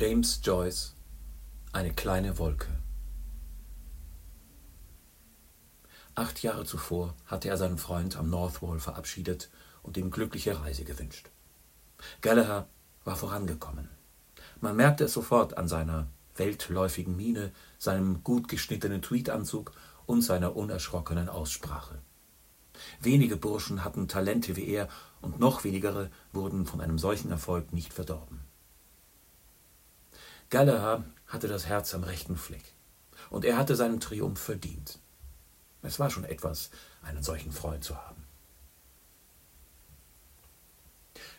James Joyce Eine kleine Wolke Acht Jahre zuvor hatte er seinen Freund am North Wall verabschiedet und ihm glückliche Reise gewünscht. Gallagher war vorangekommen. Man merkte es sofort an seiner weltläufigen Miene, seinem gut geschnittenen Tweedanzug und seiner unerschrockenen Aussprache. Wenige Burschen hatten Talente wie er, und noch wenigere wurden von einem solchen Erfolg nicht verdorben. Gallagher hatte das Herz am rechten Fleck. Und er hatte seinen Triumph verdient. Es war schon etwas, einen solchen Freund zu haben.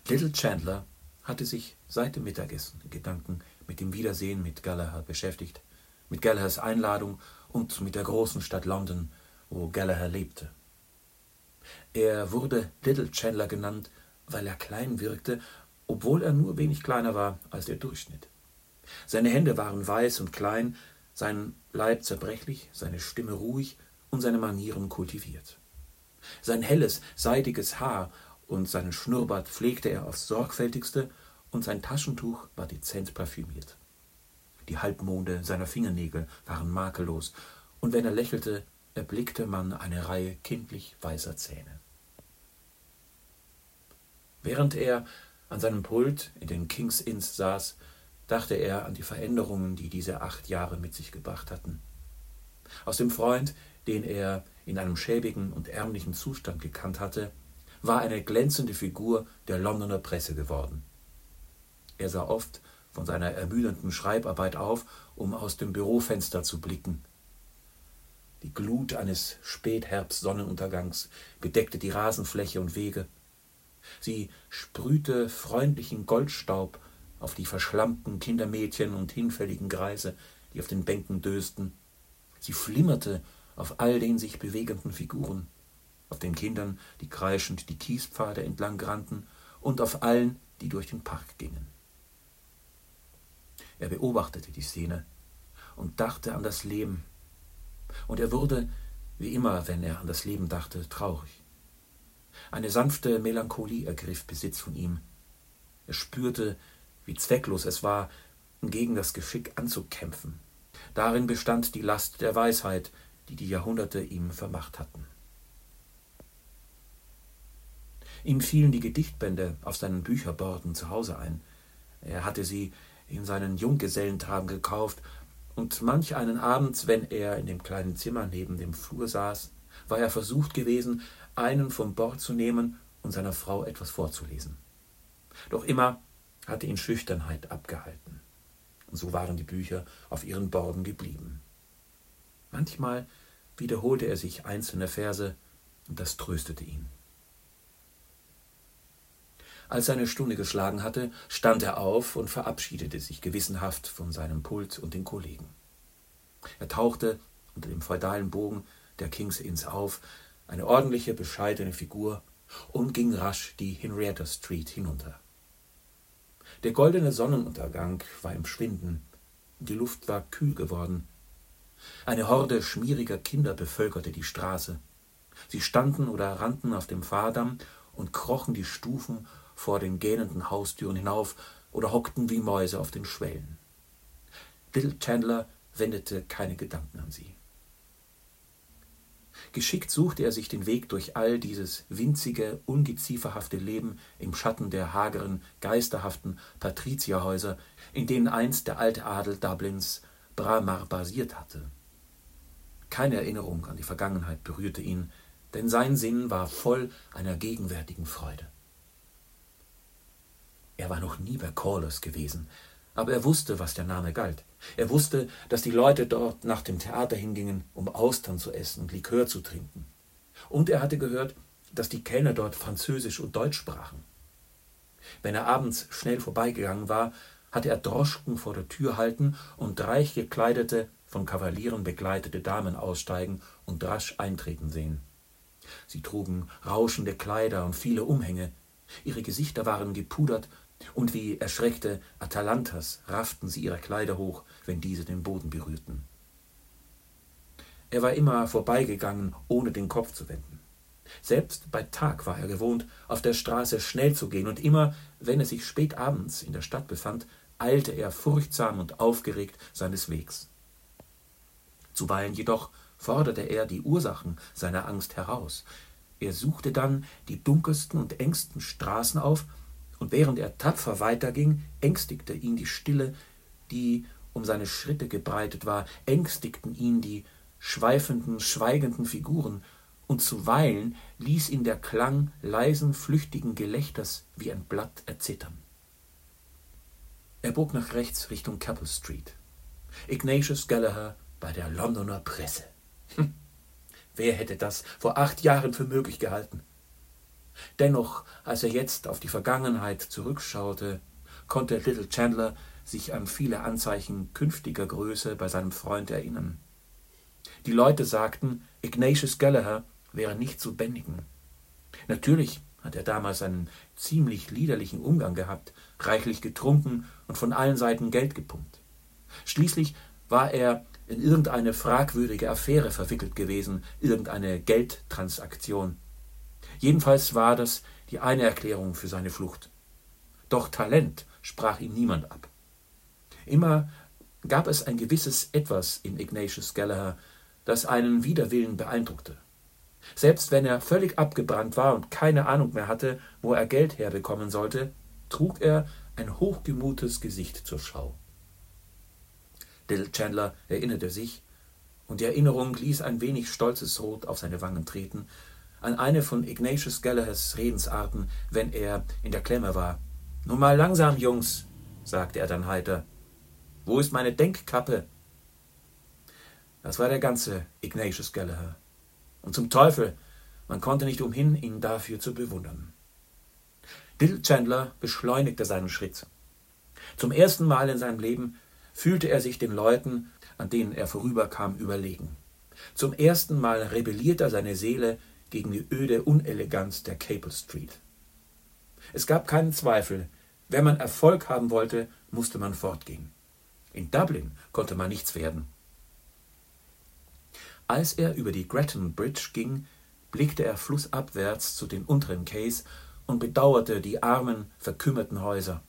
Little Chandler hatte sich seit dem Mittagessen Gedanken mit dem Wiedersehen mit Gallagher beschäftigt, mit Gallaghers Einladung und mit der großen Stadt London, wo Gallagher lebte. Er wurde Little Chandler genannt, weil er klein wirkte, obwohl er nur wenig kleiner war als der Durchschnitt. Seine Hände waren weiß und klein, sein Leib zerbrechlich, seine Stimme ruhig und seine Manieren kultiviert. Sein helles, seidiges Haar und seinen Schnurrbart pflegte er aufs sorgfältigste, und sein Taschentuch war dezent parfümiert. Die Halbmonde seiner Fingernägel waren makellos, und wenn er lächelte, erblickte man eine Reihe kindlich weißer Zähne. Während er an seinem Pult in den King's Inns saß, dachte er an die Veränderungen, die diese acht Jahre mit sich gebracht hatten. Aus dem Freund, den er in einem schäbigen und ärmlichen Zustand gekannt hatte, war eine glänzende Figur der Londoner Presse geworden. Er sah oft von seiner ermüdenden Schreibarbeit auf, um aus dem Bürofenster zu blicken. Die Glut eines Spätherbstsonnenuntergangs bedeckte die Rasenfläche und Wege. Sie sprühte freundlichen Goldstaub auf die verschlammten Kindermädchen und hinfälligen Greise, die auf den Bänken dösten. Sie flimmerte auf all den sich bewegenden Figuren, auf den Kindern, die kreischend die Kiespfade entlang rannten, und auf allen, die durch den Park gingen. Er beobachtete die Szene und dachte an das Leben, und er wurde, wie immer, wenn er an das Leben dachte, traurig. Eine sanfte Melancholie ergriff Besitz von ihm. Er spürte, wie zwecklos es war, gegen das Geschick anzukämpfen. Darin bestand die Last der Weisheit, die die Jahrhunderte ihm vermacht hatten. Ihm fielen die Gedichtbände auf seinen Bücherborden zu Hause ein. Er hatte sie in seinen Junggesellentagen gekauft, und manch einen Abend, wenn er in dem kleinen Zimmer neben dem Flur saß, war er versucht gewesen, einen vom Bord zu nehmen und seiner Frau etwas vorzulesen. Doch immer hatte ihn Schüchternheit abgehalten. Und so waren die Bücher auf ihren Borden geblieben. Manchmal wiederholte er sich einzelne Verse, und das tröstete ihn. Als seine Stunde geschlagen hatte, stand er auf und verabschiedete sich gewissenhaft von seinem Pult und den Kollegen. Er tauchte unter dem feudalen Bogen der King's Inns auf, eine ordentliche, bescheidene Figur, und ging rasch die Henrietta Street hinunter. Der goldene Sonnenuntergang war im Schwinden, die Luft war kühl geworden. Eine Horde schmieriger Kinder bevölkerte die Straße. Sie standen oder rannten auf dem Fahrdamm und krochen die Stufen vor den gähnenden Haustüren hinauf oder hockten wie Mäuse auf den Schwellen. Little Chandler wendete keine Gedanken an sie. Geschickt suchte er sich den Weg durch all dieses winzige, ungezieferhafte Leben im Schatten der hageren, geisterhaften Patrizierhäuser, in denen einst der alte Adel Dublins Bramar basiert hatte. Keine Erinnerung an die Vergangenheit berührte ihn, denn sein Sinn war voll einer gegenwärtigen Freude. Er war noch nie bei Corliss gewesen, aber er wusste, was der Name galt. Er wusste, dass die Leute dort nach dem Theater hingingen, um Austern zu essen und Likör zu trinken. Und er hatte gehört, dass die Kellner dort Französisch und Deutsch sprachen. Wenn er abends schnell vorbeigegangen war, hatte er Droschken vor der Tür halten und reich gekleidete, von Kavalieren begleitete Damen aussteigen und rasch eintreten sehen. Sie trugen rauschende Kleider und viele Umhänge. Ihre Gesichter waren gepudert und wie erschreckte Atalantas rafften sie ihre Kleider hoch, wenn diese den Boden berührten. Er war immer vorbeigegangen, ohne den Kopf zu wenden. Selbst bei Tag war er gewohnt, auf der Straße schnell zu gehen, und immer, wenn er sich spät abends in der Stadt befand, eilte er furchtsam und aufgeregt seines Wegs. Zuweilen jedoch forderte er die Ursachen seiner Angst heraus. Er suchte dann die dunkelsten und engsten Straßen auf, und während er tapfer weiterging, ängstigte ihn die Stille, die um seine Schritte gebreitet war, ängstigten ihn die schweifenden, schweigenden Figuren, und zuweilen ließ ihn der Klang leisen, flüchtigen Gelächters wie ein Blatt erzittern. Er bog nach rechts Richtung Capel Street. Ignatius Gallagher bei der Londoner Presse. Hm. Wer hätte das vor acht Jahren für möglich gehalten? Dennoch, als er jetzt auf die Vergangenheit zurückschaute, konnte Little Chandler sich an viele Anzeichen künftiger Größe bei seinem Freund erinnern. Die Leute sagten, Ignatius Gallagher wäre nicht zu bändigen. Natürlich hat er damals einen ziemlich liederlichen Umgang gehabt, reichlich getrunken und von allen Seiten Geld gepumpt. Schließlich war er in irgendeine fragwürdige Affäre verwickelt gewesen, irgendeine Geldtransaktion. Jedenfalls war das die eine Erklärung für seine Flucht. Doch Talent sprach ihm niemand ab. Immer gab es ein gewisses Etwas in Ignatius Gallagher, das einen Widerwillen beeindruckte. Selbst wenn er völlig abgebrannt war und keine Ahnung mehr hatte, wo er Geld herbekommen sollte, trug er ein hochgemutes Gesicht zur Schau. Little Chandler erinnerte sich, und die Erinnerung ließ ein wenig stolzes Rot auf seine Wangen treten, an eine von Ignatius Gallaghers Redensarten, wenn er in der Klemme war. Nun mal langsam, Jungs, sagte er dann heiter. Wo ist meine Denkkappe? Das war der ganze Ignatius Gallagher. Und zum Teufel, man konnte nicht umhin, ihn dafür zu bewundern. Dill Chandler beschleunigte seinen Schritt. Zum ersten Mal in seinem Leben fühlte er sich den Leuten, an denen er vorüberkam, überlegen. Zum ersten Mal rebellierte seine Seele gegen die öde Uneleganz der Capel Street. Es gab keinen Zweifel, wenn man Erfolg haben wollte, musste man fortgehen. In Dublin konnte man nichts werden. Als er über die Gretton Bridge ging, blickte er flussabwärts zu den unteren Quays und bedauerte die armen, verkümmerten Häuser.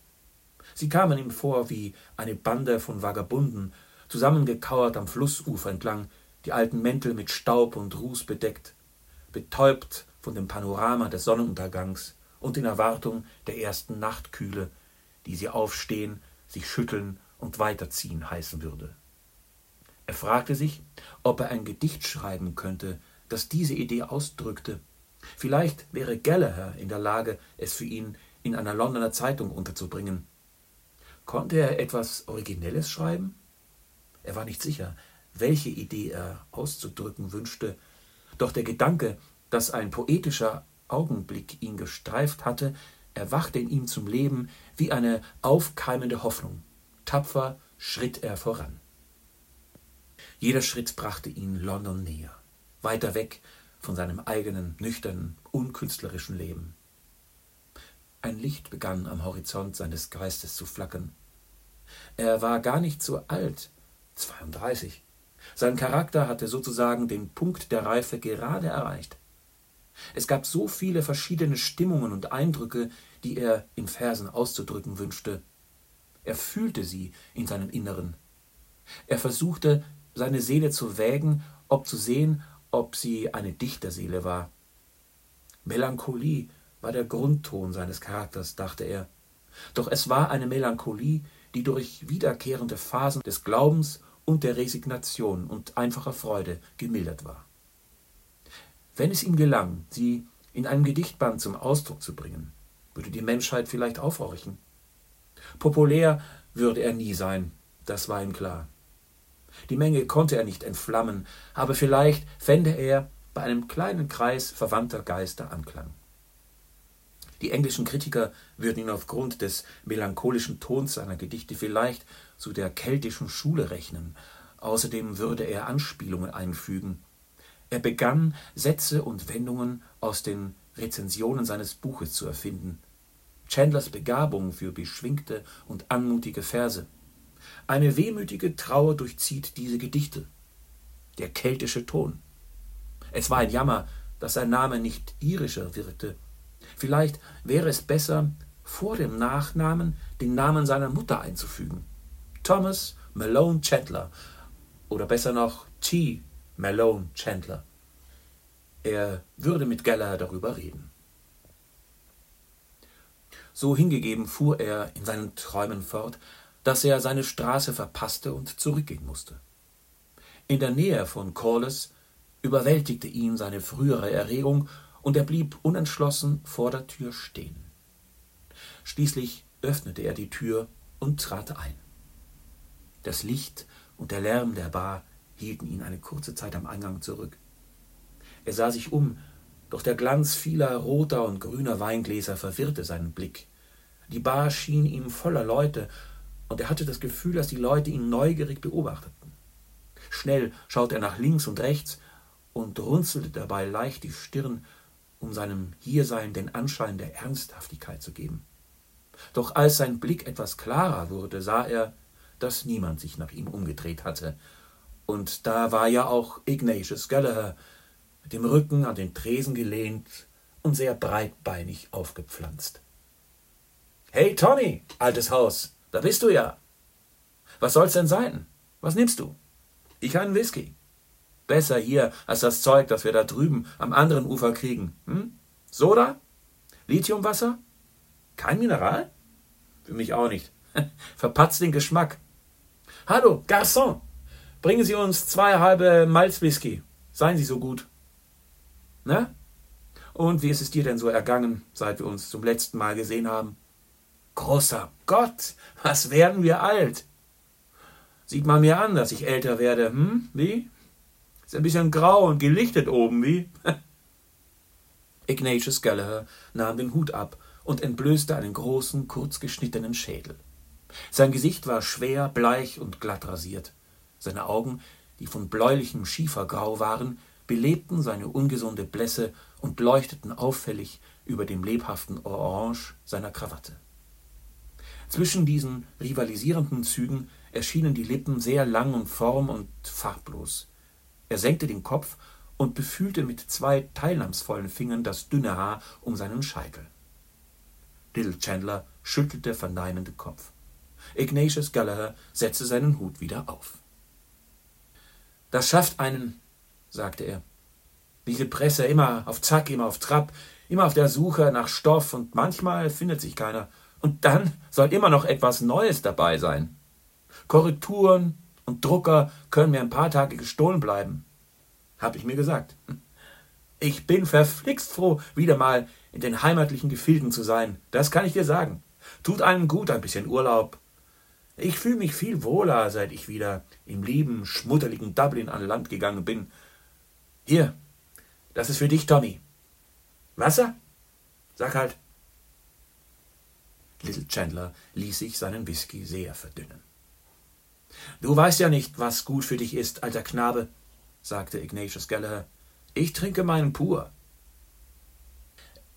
Sie kamen ihm vor wie eine Bande von Vagabunden, zusammengekauert am Flussufer entlang, die alten Mäntel mit Staub und Ruß bedeckt, betäubt von dem Panorama des Sonnenuntergangs und in Erwartung der ersten Nachtkühle, die sie aufstehen, sich schütteln und weiterziehen heißen würde. Er fragte sich, ob er ein Gedicht schreiben könnte, das diese Idee ausdrückte. Vielleicht wäre Gallagher in der Lage, es für ihn in einer Londoner Zeitung unterzubringen. Konnte er etwas Originelles schreiben? Er war nicht sicher, welche Idee er auszudrücken wünschte, doch der Gedanke, dass ein poetischer Augenblick ihn gestreift hatte, erwachte in ihm zum Leben wie eine aufkeimende Hoffnung. Tapfer schritt er voran. Jeder Schritt brachte ihn London näher, weiter weg von seinem eigenen, nüchternen, unkünstlerischen Leben. Ein Licht begann am Horizont seines Geistes zu flackern. Er war gar nicht so alt, 32. Sein Charakter hatte sozusagen den Punkt der Reife gerade erreicht. Es gab so viele verschiedene Stimmungen und Eindrücke, die er in Versen auszudrücken wünschte. Er fühlte sie in seinem Inneren. Er versuchte, seine Seele zu wägen, ob zu sehen, ob sie eine Dichterseele war. Melancholie war der Grundton seines Charakters, dachte er. Doch es war eine Melancholie, die durch wiederkehrende Phasen des Glaubens und der Resignation und einfacher Freude gemildert war. Wenn es ihm gelang, sie in einem Gedichtband zum Ausdruck zu bringen, würde die Menschheit vielleicht aufhorchen. Populär würde er nie sein, das war ihm klar. Die Menge konnte er nicht entflammen, aber vielleicht fände er bei einem kleinen Kreis verwandter Geister Anklang. Die englischen Kritiker würden ihn aufgrund des melancholischen Tons seiner Gedichte vielleicht zu der keltischen Schule rechnen. Außerdem würde er Anspielungen einfügen. Er begann, Sätze und Wendungen aus den Rezensionen seines Buches zu erfinden. Chandlers Begabung für beschwingte und anmutige Verse. Eine wehmütige Trauer durchzieht diese Gedichte. Der keltische Ton. Es war ein Jammer, dass sein Name nicht irischer wirkte. Vielleicht wäre es besser, vor dem Nachnamen den Namen seiner Mutter einzufügen. Thomas Malone Chandler oder besser noch T. Malone Chandler. Er würde mit Geller darüber reden. So hingegeben fuhr er in seinen Träumen fort, dass er seine Straße verpasste und zurückgehen musste. In der Nähe von Corliss überwältigte ihn seine frühere Erregung, und er blieb unentschlossen vor der Tür stehen. Schließlich öffnete er die Tür und trat ein. Das Licht und der Lärm der Bar hielten ihn eine kurze Zeit am Eingang zurück. Er sah sich um, doch der Glanz vieler roter und grüner Weingläser verwirrte seinen Blick. Die Bar schien ihm voller Leute, und er hatte das Gefühl, dass die Leute ihn neugierig beobachteten. Schnell schaute er nach links und rechts und runzelte dabei leicht die Stirn, um seinem Hiersein den Anschein der Ernsthaftigkeit zu geben. Doch als sein Blick etwas klarer wurde, sah er, dass niemand sich nach ihm umgedreht hatte, und da war ja auch Ignatius Gallagher, mit dem Rücken an den Tresen gelehnt und sehr breitbeinig aufgepflanzt. Hey Tommy, altes Haus, da bist du ja. Was soll's denn sein? Was nimmst du? Ich einen Whisky. Besser hier als das Zeug, das wir da drüben am anderen Ufer kriegen. Hm? Soda? Lithiumwasser? Kein Mineral? Für mich auch nicht. Verpatzt den Geschmack. Hallo, Garçon! Bringen Sie uns zwei halbe Malzwhisky. Seien Sie so gut. Na? Und wie ist es dir denn so ergangen, seit wir uns zum letzten Mal gesehen haben? Großer Gott, was werden wir alt? Sieht man mir an, dass ich älter werde, hm? Wie? Ist ein bisschen grau und gelichtet oben, wie? Ignatius Gallagher nahm den Hut ab und entblößte einen großen, kurz geschnittenen Schädel. Sein Gesicht war schwer, bleich und glatt rasiert. Seine Augen, die von bläulichem Schiefergrau waren, belebten seine ungesunde Blässe und leuchteten auffällig über dem lebhaften Orange seiner Krawatte. Zwischen diesen rivalisierenden Zügen erschienen die Lippen sehr lang und form und farblos. Er senkte den Kopf und befühlte mit zwei teilnahmsvollen Fingern das dünne Haar um seinen Scheitel. Little Chandler schüttelte verneinend den Kopf. Ignatius Gallagher setzte seinen Hut wieder auf. Das schafft einen, sagte er. Diese Presse immer auf Zack, immer auf Trab, immer auf der Suche nach Stoff und manchmal findet sich keiner. Und dann soll immer noch etwas Neues dabei sein. Korrekturen und Drucker können mir ein paar Tage gestohlen bleiben. Hab ich mir gesagt. Ich bin verflixt froh, wieder mal in den heimatlichen Gefilden zu sein. Das kann ich dir sagen. Tut einem gut ein bisschen Urlaub. Ich fühle mich viel wohler, seit ich wieder im lieben, schmutterligen Dublin an Land gegangen bin. Hier, das ist für dich, Tommy. Wasser? Sag halt. Little Chandler ließ sich seinen Whisky sehr verdünnen. Du weißt ja nicht, was gut für dich ist, alter Knabe, sagte Ignatius Gallagher. Ich trinke meinen pur.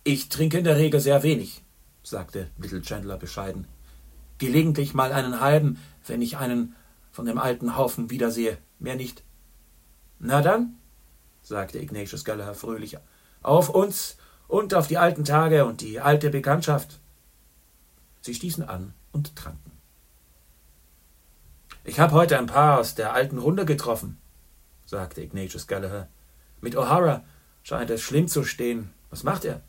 Ich trinke in der Regel sehr wenig, sagte Little Chandler bescheiden. Gelegentlich mal einen halben, wenn ich einen von dem alten Haufen wiedersehe, mehr nicht. Na dann, sagte Ignatius Gallagher fröhlich, auf uns und auf die alten Tage und die alte Bekanntschaft. Sie stießen an und tranken. Ich habe heute ein paar aus der alten Runde getroffen, sagte Ignatius Gallagher. Mit O'Hara scheint es schlimm zu stehen. Was macht er?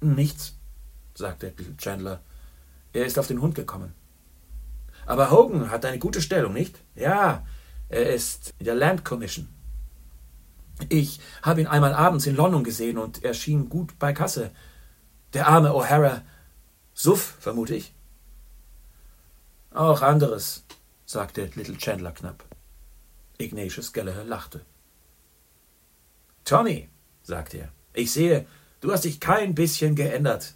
Nichts, sagte Chandler. Er ist auf den Hund gekommen. Aber Hogan hat eine gute Stellung, nicht? Ja, er ist in der Land Commission. Ich habe ihn einmal abends in London gesehen und er schien gut bei Kasse. Der arme O'Hara Suff, vermute ich. Auch anderes, sagte Little Chandler knapp. Ignatius Gallagher lachte. Tommy, sagte er, ich sehe, du hast dich kein bisschen geändert.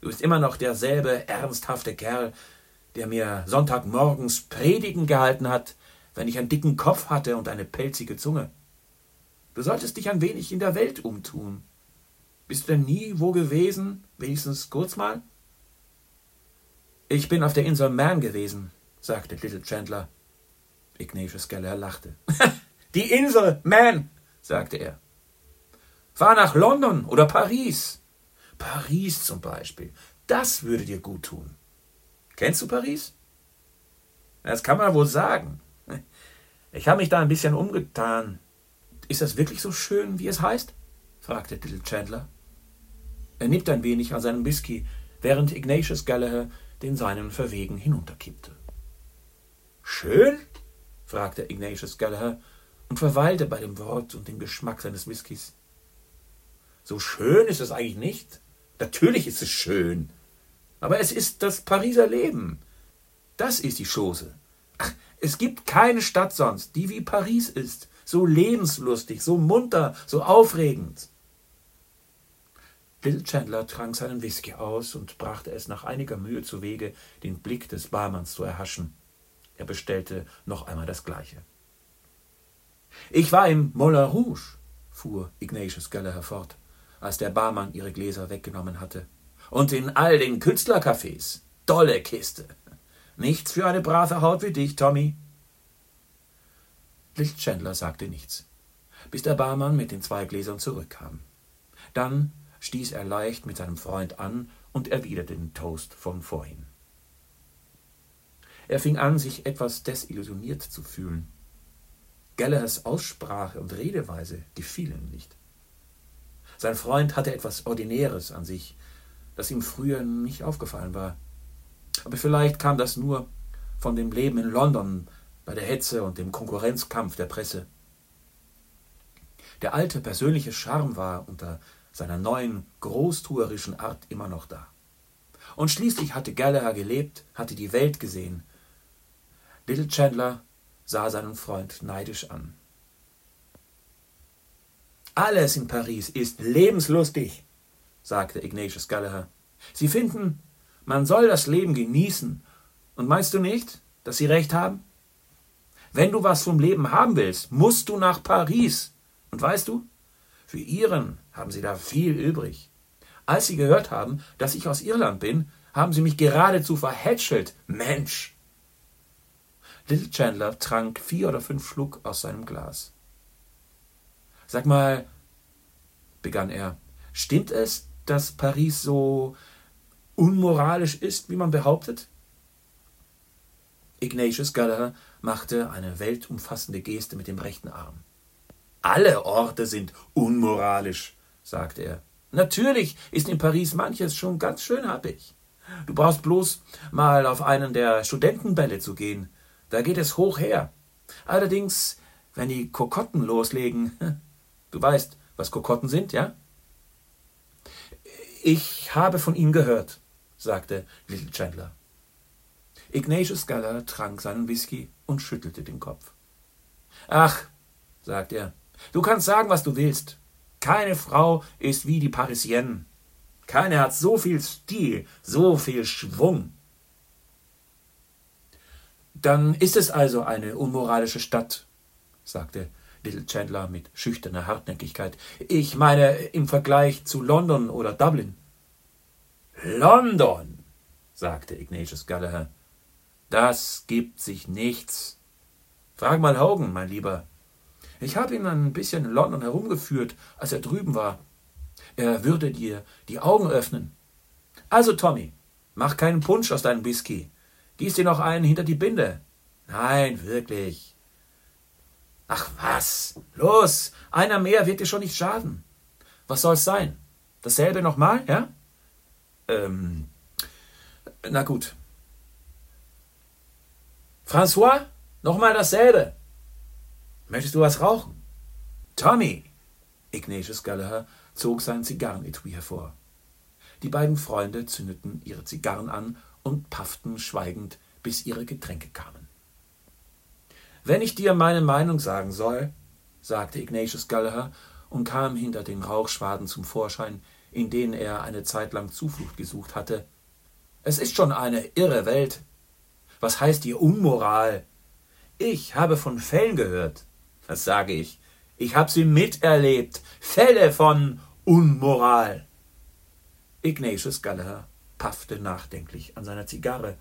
Du bist immer noch derselbe ernsthafte Kerl, der mir Sonntagmorgens Predigen gehalten hat, wenn ich einen dicken Kopf hatte und eine pelzige Zunge. Du solltest dich ein wenig in der Welt umtun. Bist du denn nie wo gewesen, wenigstens kurz mal? Ich bin auf der Insel Man gewesen, sagte Little Chandler. Ignatius Geller lachte. Die Insel Man, sagte er. Fahr nach London oder Paris. Paris zum Beispiel. Das würde dir gut tun. Kennst du Paris? Das kann man wohl sagen. Ich habe mich da ein bisschen umgetan. Ist das wirklich so schön, wie es heißt? fragte Little Chandler. Er nippte ein wenig an seinem Whisky, während Ignatius Gallagher den seinen verwegen hinunterkippte. Schön? fragte Ignatius Gallagher und verweilte bei dem Wort und dem Geschmack seines Whiskys. So schön ist es eigentlich nicht. Natürlich ist es schön. Aber es ist das Pariser Leben. Das ist die Chose. Ach, es gibt keine Stadt sonst, die wie Paris ist. So lebenslustig, so munter, so aufregend. Bill Chandler trank seinen Whisky aus und brachte es nach einiger Mühe zu Wege, den Blick des Barmanns zu erhaschen. Er bestellte noch einmal das Gleiche. Ich war im Moulin Rouge, fuhr Ignatius Gallagher fort, als der Barmann ihre Gläser weggenommen hatte. Und in all den Künstlercafés. Dolle Kiste. Nichts für eine brave Haut wie dich, Tommy. Little Chandler sagte nichts, bis der Barmann mit den zwei Gläsern zurückkam. Dann stieß er leicht mit seinem Freund an und erwiderte den Toast von vorhin. Er fing an, sich etwas desillusioniert zu fühlen. Gallaghers Aussprache und Redeweise gefielen nicht. Sein Freund hatte etwas Ordinäres an sich, das ihm früher nicht aufgefallen war. Aber vielleicht kam das nur von dem Leben in London bei der Hetze und dem Konkurrenzkampf der Presse. Der alte persönliche Charme war unter seiner neuen großtuerischen Art immer noch da. Und schließlich hatte Gallagher gelebt, hatte die Welt gesehen. Little Chandler sah seinen Freund neidisch an. Alles in Paris ist lebenslustig, sagte Ignatius Gallagher. Sie finden, man soll das Leben genießen. Und meinst du nicht, dass sie recht haben? Wenn du was vom Leben haben willst, musst du nach Paris. Und weißt du, für ihren haben sie da viel übrig. Als sie gehört haben, dass ich aus Irland bin, haben sie mich geradezu verhätschelt. Mensch! Little Chandler trank vier oder fünf Schluck aus seinem Glas. Sag mal, begann er, stimmt es, dass Paris so unmoralisch ist, wie man behauptet? Ignatius Gallagher machte eine weltumfassende Geste mit dem rechten Arm. Alle Orte sind unmoralisch, sagte er. Natürlich ist in Paris manches schon ganz schön happig. Du brauchst bloß mal auf einen der Studentenbälle zu gehen. Da geht es hoch her. Allerdings, wenn die Kokotten loslegen, du weißt, was Kokotten sind, ja? Ich habe von ihnen gehört, sagte Little Chandler. Ignatius Galler trank seinen Whisky und schüttelte den Kopf. Ach, sagte er, Du kannst sagen, was du willst. Keine Frau ist wie die Parisienne. Keine hat so viel Stil, so viel Schwung. Dann ist es also eine unmoralische Stadt, sagte Little Chandler mit schüchterner Hartnäckigkeit. Ich meine im Vergleich zu London oder Dublin. London, sagte Ignatius Gallagher. Das gibt sich nichts. Frag mal Hogan, mein Lieber. Ich habe ihn ein bisschen in London herumgeführt, als er drüben war. Er würde dir die Augen öffnen. Also, Tommy, mach keinen Punsch aus deinem Whisky. Gieß dir noch einen hinter die Binde. Nein, wirklich. Ach was? Los, einer mehr wird dir schon nicht schaden. Was soll's sein? Dasselbe nochmal, ja? Ähm, na gut. François, nochmal dasselbe. Möchtest du was rauchen? Tommy! Ignatius Gallagher zog sein Zigarrenetui hervor. Die beiden Freunde zündeten ihre Zigarren an und pafften schweigend, bis ihre Getränke kamen. Wenn ich dir meine Meinung sagen soll, sagte Ignatius Gallagher und kam hinter den Rauchschwaden zum Vorschein, in denen er eine Zeit lang Zuflucht gesucht hatte. Es ist schon eine irre Welt. Was heißt die Unmoral? Ich habe von Fällen gehört, das sage ich. Ich habe sie miterlebt. Fälle von Unmoral. Ignatius Gallagher paffte nachdenklich an seiner Zigarre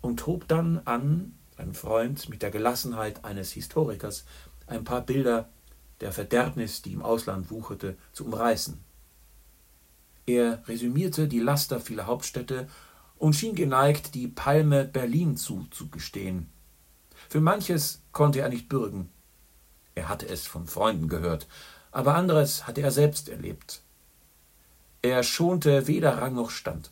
und hob dann an, sein Freund mit der Gelassenheit eines Historikers, ein paar Bilder der Verderbnis, die im Ausland wucherte, zu umreißen. Er resümierte die Laster vieler Hauptstädte und schien geneigt, die Palme Berlin zuzugestehen. Für manches konnte er nicht bürgen. Er hatte es von Freunden gehört, aber anderes hatte er selbst erlebt. Er schonte weder Rang noch Stand.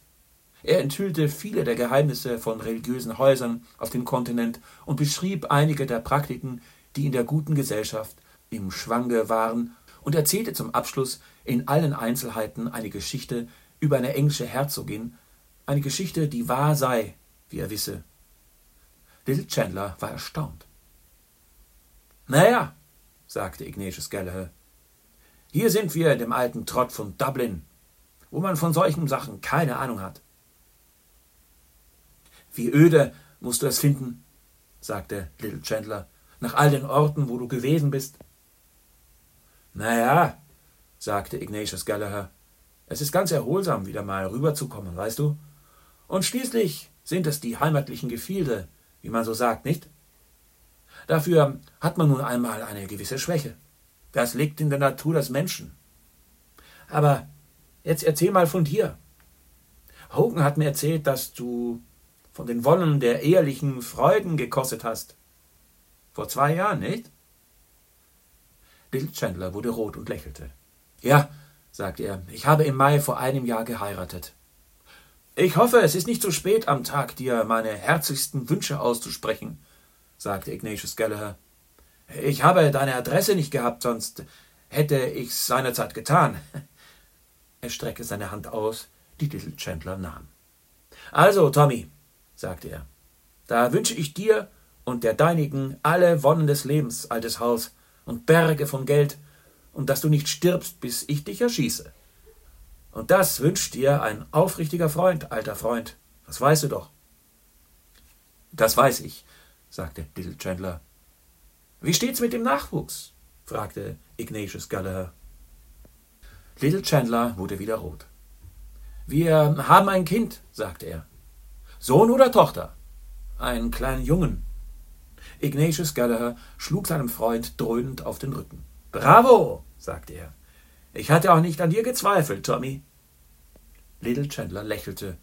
Er enthüllte viele der Geheimnisse von religiösen Häusern auf dem Kontinent und beschrieb einige der Praktiken, die in der guten Gesellschaft im Schwange waren, und erzählte zum Abschluss in allen Einzelheiten eine Geschichte über eine englische Herzogin, eine Geschichte, die wahr sei, wie er wisse. Little Chandler war erstaunt. Naja, sagte Ignatius Gallagher, hier sind wir in dem alten Trott von Dublin, wo man von solchen Sachen keine Ahnung hat. Wie öde musst du es finden, sagte Little Chandler, nach all den Orten, wo du gewesen bist. Naja, sagte Ignatius Gallagher, es ist ganz erholsam, wieder mal rüberzukommen, weißt du? Und schließlich sind es die heimatlichen Gefilde, wie man so sagt, nicht? Dafür hat man nun einmal eine gewisse Schwäche. Das liegt in der Natur des Menschen. Aber jetzt erzähl mal von dir. Hogan hat mir erzählt, dass du von den Wonnen der ehelichen Freuden gekostet hast. Vor zwei Jahren, nicht? Bill Chandler wurde rot und lächelte. Ja, sagte er, ich habe im Mai vor einem Jahr geheiratet. Ich hoffe, es ist nicht zu spät am Tag, dir meine herzlichsten Wünsche auszusprechen, sagte Ignatius Gallagher. Ich habe deine Adresse nicht gehabt, sonst hätte ich's seinerzeit getan. Er streckte seine Hand aus, die Little Chandler nahm. Also, Tommy, sagte er, da wünsche ich dir und der deinigen alle Wonnen des Lebens, altes Haus, und Berge von Geld, und dass du nicht stirbst, bis ich dich erschieße. Und das wünscht dir ein aufrichtiger Freund, alter Freund. Das weißt du doch. Das weiß ich, sagte Little Chandler. Wie steht's mit dem Nachwuchs? fragte Ignatius Gallagher. Little Chandler wurde wieder rot. Wir haben ein Kind, sagte er. Sohn oder Tochter? Einen kleinen Jungen. Ignatius Gallagher schlug seinem Freund dröhnend auf den Rücken. Bravo, sagte er. Ich hatte auch nicht an dir gezweifelt, Tommy. Little Chandler lächelte,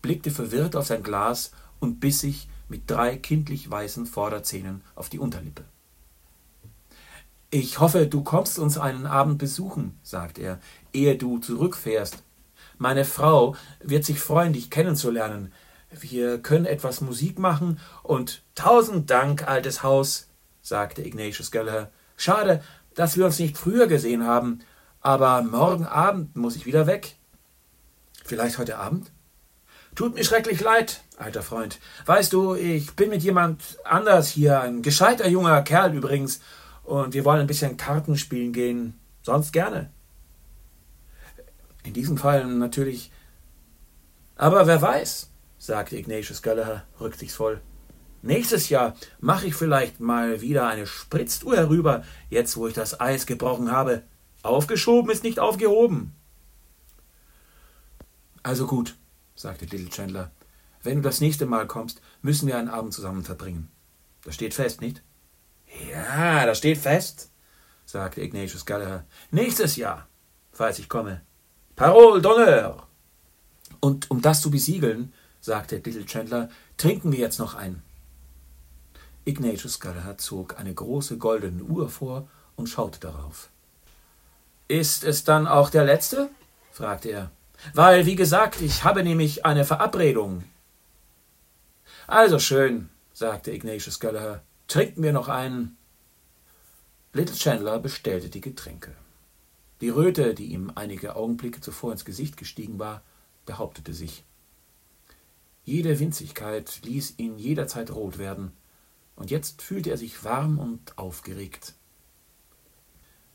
blickte verwirrt auf sein Glas und biss sich mit drei kindlich weißen Vorderzähnen auf die Unterlippe. Ich hoffe, du kommst uns einen Abend besuchen, sagte er, ehe du zurückfährst. Meine Frau wird sich freuen, dich kennenzulernen. Wir können etwas Musik machen und tausend Dank, altes Haus, sagte Ignatius Gallagher. Schade, dass wir uns nicht früher gesehen haben, aber morgen Abend muss ich wieder weg. Vielleicht heute Abend? Tut mir schrecklich leid, alter Freund. Weißt du, ich bin mit jemand anders hier, ein gescheiter junger Kerl übrigens, und wir wollen ein bisschen Karten spielen gehen. Sonst gerne. In diesem Fall natürlich. Aber wer weiß, sagte Ignatius Gallagher rücksichtsvoll. Nächstes Jahr mache ich vielleicht mal wieder eine Spritztour herüber, jetzt wo ich das Eis gebrochen habe. Aufgeschoben ist nicht aufgehoben. Also gut, sagte Little Chandler. Wenn du das nächste Mal kommst, müssen wir einen Abend zusammen verbringen. Das steht fest, nicht? Ja, das steht fest, sagte Ignatius Gallagher. Nächstes Jahr, falls ich komme. Parole d'honneur! Und um das zu besiegeln, sagte Little Chandler, trinken wir jetzt noch ein. Ignatius Gallagher zog eine große goldene Uhr vor und schaute darauf. Ist es dann auch der letzte? fragte er. Weil, wie gesagt, ich habe nämlich eine Verabredung. Also schön, sagte Ignatius Gallagher. Trinken wir noch einen. Little Chandler bestellte die Getränke. Die Röte, die ihm einige Augenblicke zuvor ins Gesicht gestiegen war, behauptete sich. Jede Winzigkeit ließ ihn jederzeit rot werden, und jetzt fühlte er sich warm und aufgeregt.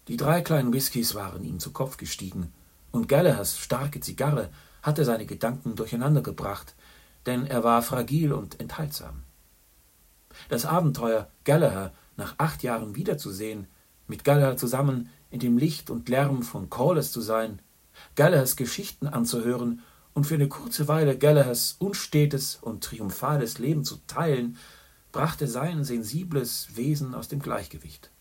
Die drei kleinen Whiskys waren ihm zu Kopf gestiegen, und Gallaghers starke Zigarre hatte seine Gedanken durcheinandergebracht, denn er war fragil und enthaltsam. Das Abenteuer, Gallagher nach acht Jahren wiederzusehen, mit Gallagher zusammen in dem Licht und Lärm von Corliss zu sein, Gallaghers Geschichten anzuhören und für eine kurze Weile Gallaghers unstetes und triumphales Leben zu teilen, brachte sein sensibles Wesen aus dem Gleichgewicht.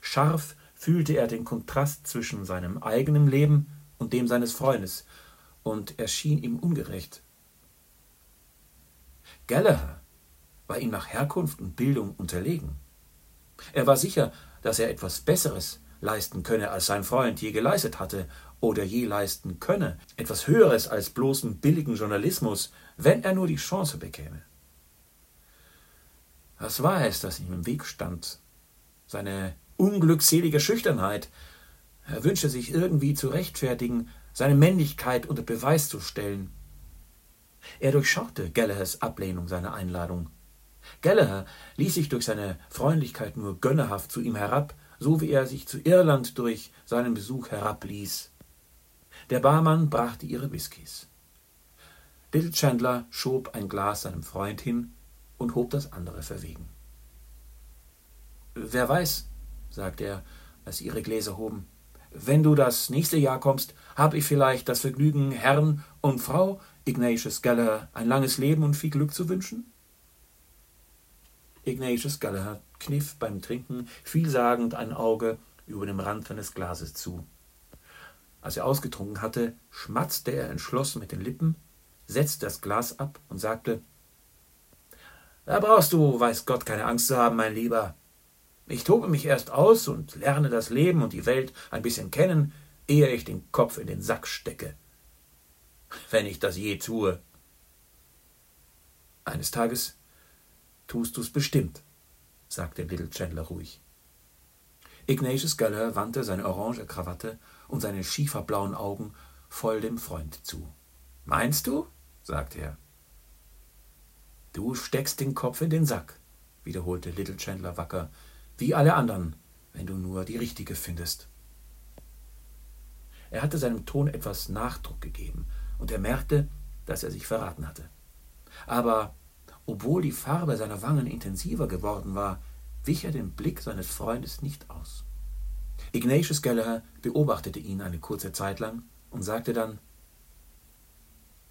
Scharf fühlte er den Kontrast zwischen seinem eigenen Leben und dem seines Freundes, und erschien ihm ungerecht. Gallagher war ihm nach Herkunft und Bildung unterlegen. Er war sicher, dass er etwas Besseres leisten könne, als sein Freund je geleistet hatte oder je leisten könne, etwas Höheres als bloßen billigen Journalismus, wenn er nur die Chance bekäme. Was war es, das ihm im Weg stand? Seine unglückselige Schüchternheit. Er wünschte sich irgendwie zu rechtfertigen, seine Männlichkeit unter Beweis zu stellen. Er durchschaute Gallaghers Ablehnung seiner Einladung. Gallagher ließ sich durch seine Freundlichkeit nur gönnerhaft zu ihm herab, so wie er sich zu Irland durch seinen Besuch herabließ. Der Barmann brachte ihre Whiskys. Little Chandler schob ein Glas seinem Freund hin und hob das andere verwegen. Wer weiß, sagte er, als sie ihre Gläser hoben, wenn du das nächste Jahr kommst, habe ich vielleicht das Vergnügen, Herrn und Frau Ignatius Gallagher ein langes Leben und viel Glück zu wünschen? Ignatius Gallagher kniff beim Trinken vielsagend ein Auge über dem Rand seines Glases zu. Als er ausgetrunken hatte, schmatzte er entschlossen mit den Lippen, setzte das Glas ab und sagte Da brauchst du, weiß Gott, keine Angst zu haben, mein Lieber. Ich tobe mich erst aus und lerne das Leben und die Welt ein bisschen kennen, ehe ich den Kopf in den Sack stecke. Wenn ich das je tue. Eines Tages tust du's bestimmt, sagte Little Chandler ruhig. Ignatius Geller wandte seine orange Krawatte und seine schieferblauen Augen voll dem Freund zu. Meinst du? sagte er. Du steckst den Kopf in den Sack, wiederholte Little Chandler wacker, wie alle anderen, wenn du nur die richtige findest. Er hatte seinem Ton etwas Nachdruck gegeben, und er merkte, dass er sich verraten hatte. Aber obwohl die Farbe seiner Wangen intensiver geworden war, wich er dem Blick seines Freundes nicht aus. Ignatius Gallagher beobachtete ihn eine kurze Zeit lang und sagte dann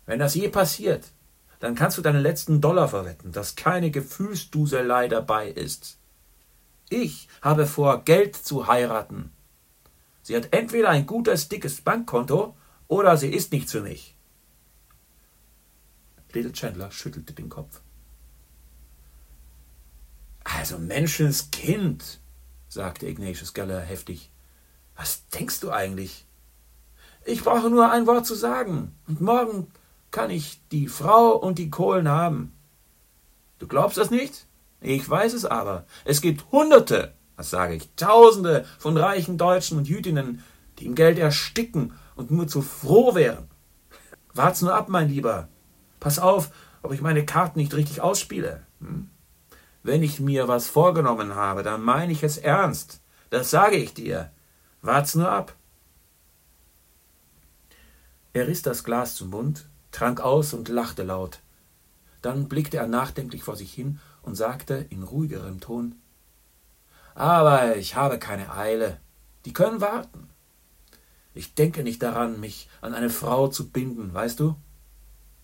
Wenn das je passiert, dann kannst du deinen letzten Dollar verwetten, dass keine Gefühlsduselei dabei ist. Ich habe vor, Geld zu heiraten. Sie hat entweder ein gutes, dickes Bankkonto oder sie ist nichts für mich. Little Chandler schüttelte den Kopf. Also Menschenskind, sagte Ignatius Geller heftig. Was denkst du eigentlich? Ich brauche nur ein Wort zu sagen, und morgen kann ich die Frau und die Kohlen haben. Du glaubst das nicht? Ich weiß es aber. Es gibt Hunderte, was sage ich, Tausende von reichen Deutschen und Jüdinnen, die im Geld ersticken und nur zu froh wären. Wart's nur ab, mein Lieber. Pass auf, ob ich meine Karten nicht richtig ausspiele. Hm? Wenn ich mir was vorgenommen habe, dann meine ich es ernst. Das sage ich dir. Wart's nur ab. Er riss das Glas zum Mund, trank aus und lachte laut. Dann blickte er nachdenklich vor sich hin und sagte in ruhigerem Ton Aber ich habe keine Eile. Die können warten. Ich denke nicht daran, mich an eine Frau zu binden, weißt du?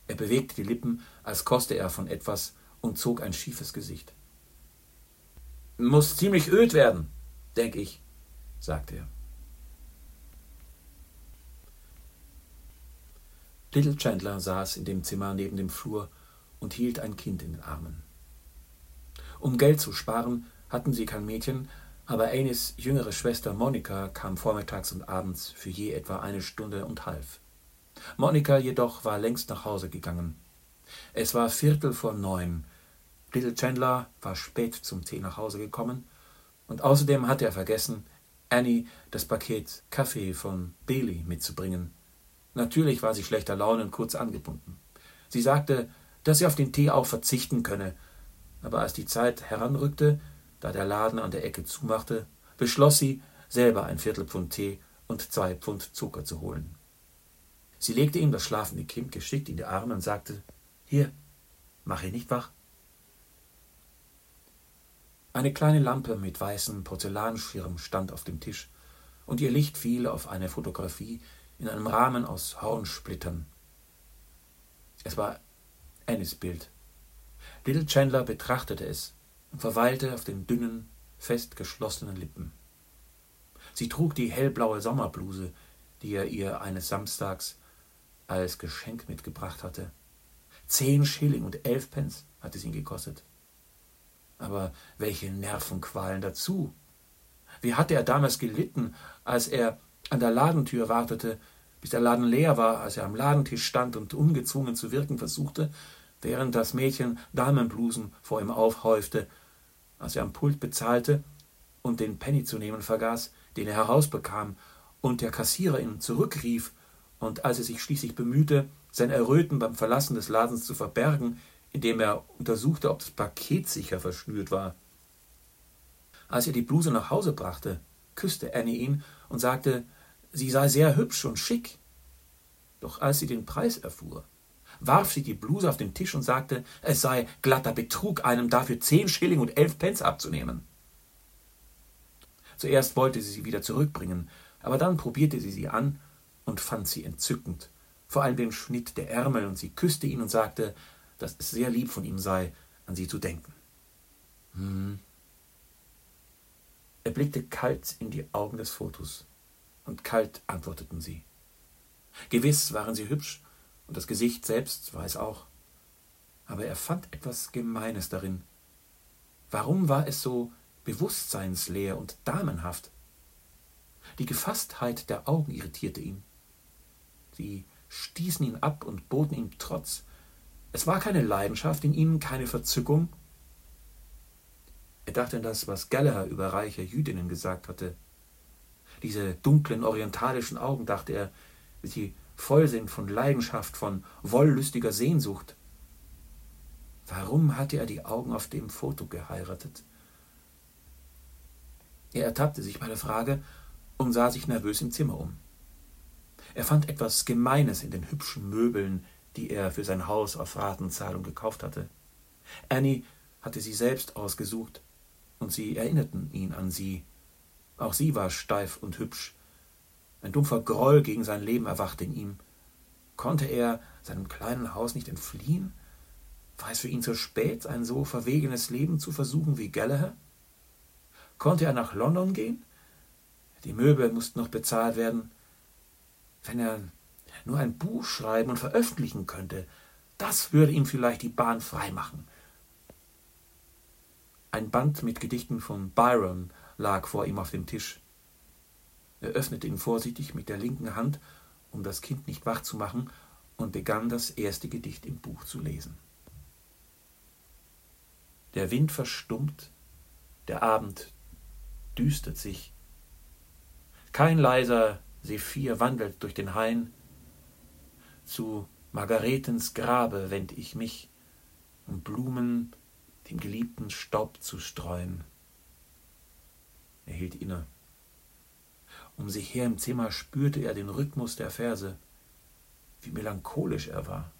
Er bewegte die Lippen, als koste er von etwas und zog ein schiefes Gesicht. Muss ziemlich öd werden, denk ich, sagte er. Little Chandler saß in dem Zimmer neben dem Flur und hielt ein Kind in den Armen. Um Geld zu sparen, hatten sie kein Mädchen, aber Anis jüngere Schwester Monika kam vormittags und abends für je etwa eine Stunde und half. Monika jedoch war längst nach Hause gegangen. Es war Viertel vor neun, Little Chandler war spät zum Tee nach Hause gekommen und außerdem hatte er vergessen, Annie das Paket Kaffee von Bailey mitzubringen. Natürlich war sie schlechter Laune und kurz angebunden. Sie sagte, dass sie auf den Tee auch verzichten könne, aber als die Zeit heranrückte, da der Laden an der Ecke zumachte, beschloss sie, selber ein Viertelpfund Tee und zwei Pfund Zucker zu holen. Sie legte ihm das schlafende Kind geschickt in die Arme und sagte Hier, mach ihn nicht wach. Eine kleine Lampe mit weißem Porzellanschirm stand auf dem Tisch, und ihr Licht fiel auf eine Fotografie in einem Rahmen aus Hornsplittern. Es war Annies Bild. Little Chandler betrachtete es und verweilte auf den dünnen, fest geschlossenen Lippen. Sie trug die hellblaue Sommerbluse, die er ihr eines Samstags als Geschenk mitgebracht hatte. Zehn Schilling und elf Pence hatte es ihn gekostet. Aber welche Nervenqualen dazu! Wie hatte er damals gelitten, als er an der Ladentür wartete, bis der Laden leer war, als er am Ladentisch stand und ungezwungen zu wirken versuchte, während das Mädchen Damenblusen vor ihm aufhäufte, als er am Pult bezahlte und den Penny zu nehmen vergaß, den er herausbekam, und der Kassierer ihn zurückrief, und als er sich schließlich bemühte, sein Erröten beim Verlassen des Ladens zu verbergen, indem er untersuchte, ob das Paket sicher verschnürt war. Als er die Bluse nach Hause brachte, küsste Annie ihn und sagte, sie sei sehr hübsch und schick. Doch als sie den Preis erfuhr, warf sie die Bluse auf den Tisch und sagte, es sei glatter Betrug, einem dafür zehn Schilling und elf Pence abzunehmen. Zuerst wollte sie sie wieder zurückbringen, aber dann probierte sie sie an und fand sie entzückend, vor allem den Schnitt der Ärmel, und sie küsste ihn und sagte, dass es sehr lieb von ihm sei, an sie zu denken. Hm. Er blickte kalt in die Augen des Fotos, und kalt antworteten sie. Gewiss waren sie hübsch, und das Gesicht selbst war es auch. Aber er fand etwas Gemeines darin. Warum war es so bewusstseinsleer und damenhaft? Die Gefasstheit der Augen irritierte ihn. Sie stießen ihn ab und boten ihm Trotz. Es war keine Leidenschaft in ihnen, keine Verzückung. Er dachte an das, was Gallagher über reiche Jüdinnen gesagt hatte. Diese dunklen orientalischen Augen, dachte er, wie sie voll sind von Leidenschaft, von wollüstiger Sehnsucht. Warum hatte er die Augen auf dem Foto geheiratet? Er ertappte sich bei der Frage und sah sich nervös im Zimmer um. Er fand etwas Gemeines in den hübschen Möbeln, die er für sein Haus auf Ratenzahlung gekauft hatte. Annie hatte sie selbst ausgesucht, und sie erinnerten ihn an sie. Auch sie war steif und hübsch. Ein dumpfer Groll gegen sein Leben erwachte in ihm. Konnte er seinem kleinen Haus nicht entfliehen? War es für ihn zu spät, ein so verwegenes Leben zu versuchen wie Gallagher? Konnte er nach London gehen? Die Möbel mussten noch bezahlt werden. Wenn er nur ein Buch schreiben und veröffentlichen könnte, das würde ihm vielleicht die Bahn freimachen. Ein Band mit Gedichten von Byron lag vor ihm auf dem Tisch. Er öffnete ihn vorsichtig mit der linken Hand, um das Kind nicht wach zu machen, und begann das erste Gedicht im Buch zu lesen. Der Wind verstummt, der Abend düstert sich. Kein leiser Sephir wandelt durch den Hain. Zu Margaretens Grabe wend ich mich, um Blumen dem geliebten Staub zu streuen. Er hielt inne. Um sich her im Zimmer spürte er den Rhythmus der Verse, wie melancholisch er war.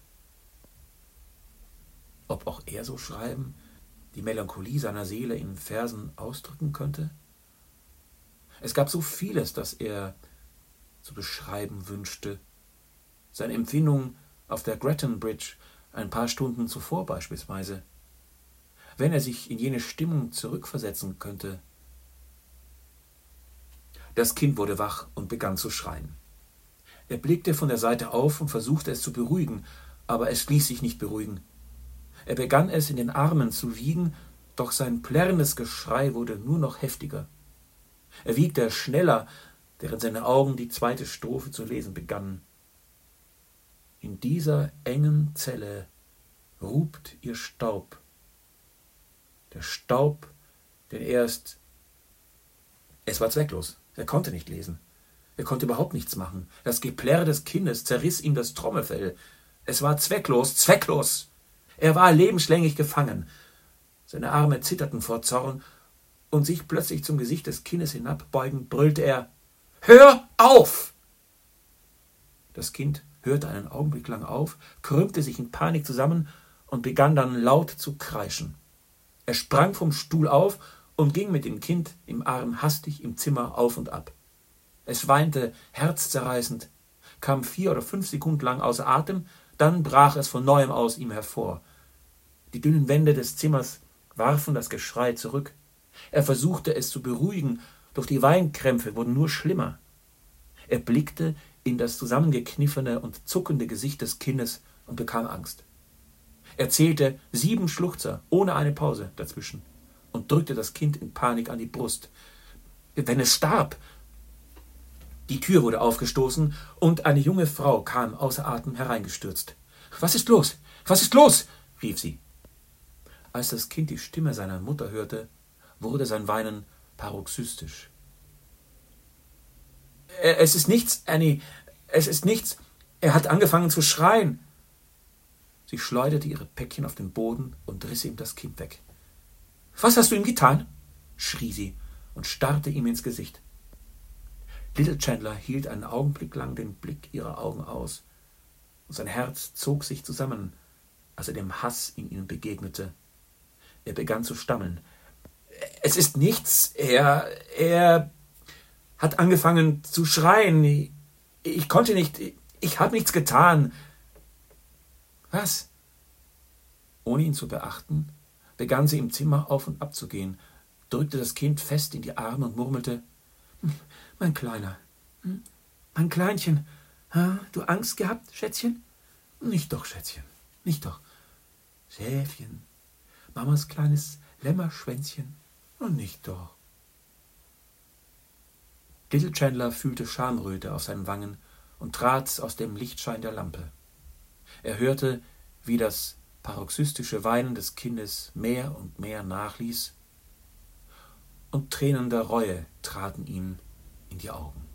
Ob auch er so schreiben, die Melancholie seiner Seele in Versen ausdrücken könnte? Es gab so vieles, das er zu beschreiben wünschte. Seine Empfindung auf der Gretton Bridge ein paar Stunden zuvor beispielsweise. Wenn er sich in jene Stimmung zurückversetzen könnte. Das Kind wurde wach und begann zu schreien. Er blickte von der Seite auf und versuchte es zu beruhigen, aber es ließ sich nicht beruhigen. Er begann es in den Armen zu wiegen, doch sein plärrendes Geschrei wurde nur noch heftiger. Er wiegte schneller, während seine Augen die zweite Strophe zu lesen begannen. In dieser engen Zelle rubt ihr Staub. Der Staub, den erst. Es war zwecklos. Er konnte nicht lesen. Er konnte überhaupt nichts machen. Das Geplärr des Kindes zerriss ihm das Trommelfell. Es war zwecklos, zwecklos. Er war lebenslänglich gefangen. Seine Arme zitterten vor Zorn, und sich plötzlich zum Gesicht des Kindes hinabbeugend, brüllte er Hör auf. Das Kind hörte einen Augenblick lang auf, krümmte sich in Panik zusammen und begann dann laut zu kreischen. Er sprang vom Stuhl auf und ging mit dem Kind im Arm hastig im Zimmer auf und ab. Es weinte herzzerreißend, kam vier oder fünf Sekunden lang außer Atem, dann brach es von neuem aus ihm hervor. Die dünnen Wände des Zimmers warfen das Geschrei zurück. Er versuchte es zu beruhigen, doch die Weinkrämpfe wurden nur schlimmer. Er blickte in das zusammengekniffene und zuckende Gesicht des Kindes und bekam Angst. Er zählte sieben Schluchzer ohne eine Pause dazwischen und drückte das Kind in Panik an die Brust. Wenn es starb! Die Tür wurde aufgestoßen und eine junge Frau kam außer Atem hereingestürzt. Was ist los? Was ist los? rief sie. Als das Kind die Stimme seiner Mutter hörte, wurde sein Weinen paroxystisch. Es ist nichts, Annie, es ist nichts. Er hat angefangen zu schreien. Sie schleuderte ihre Päckchen auf den Boden und riss ihm das Kind weg. Was hast du ihm getan? schrie sie und starrte ihm ins Gesicht. Little Chandler hielt einen Augenblick lang den Blick ihrer Augen aus, und sein Herz zog sich zusammen, als er dem Hass in ihnen begegnete. Er begann zu stammeln. Es ist nichts. Er. er hat angefangen zu schreien. Ich, konnte nicht. Ich, habe nichts getan. Was? Ohne ihn zu beachten, begann sie im Zimmer auf und ab zu gehen, drückte das Kind fest in die Arme und murmelte Mein Kleiner, hm? mein Kleinchen, du Angst gehabt, Schätzchen? Nicht doch, Schätzchen, nicht doch. Schäfchen, Mamas kleines Lämmerschwänzchen, nicht doch. Little Chandler fühlte Schamröte auf seinen Wangen und trat aus dem Lichtschein der Lampe. Er hörte, wie das paroxystische Weinen des Kindes mehr und mehr nachließ, und Tränen der Reue traten ihm in die Augen.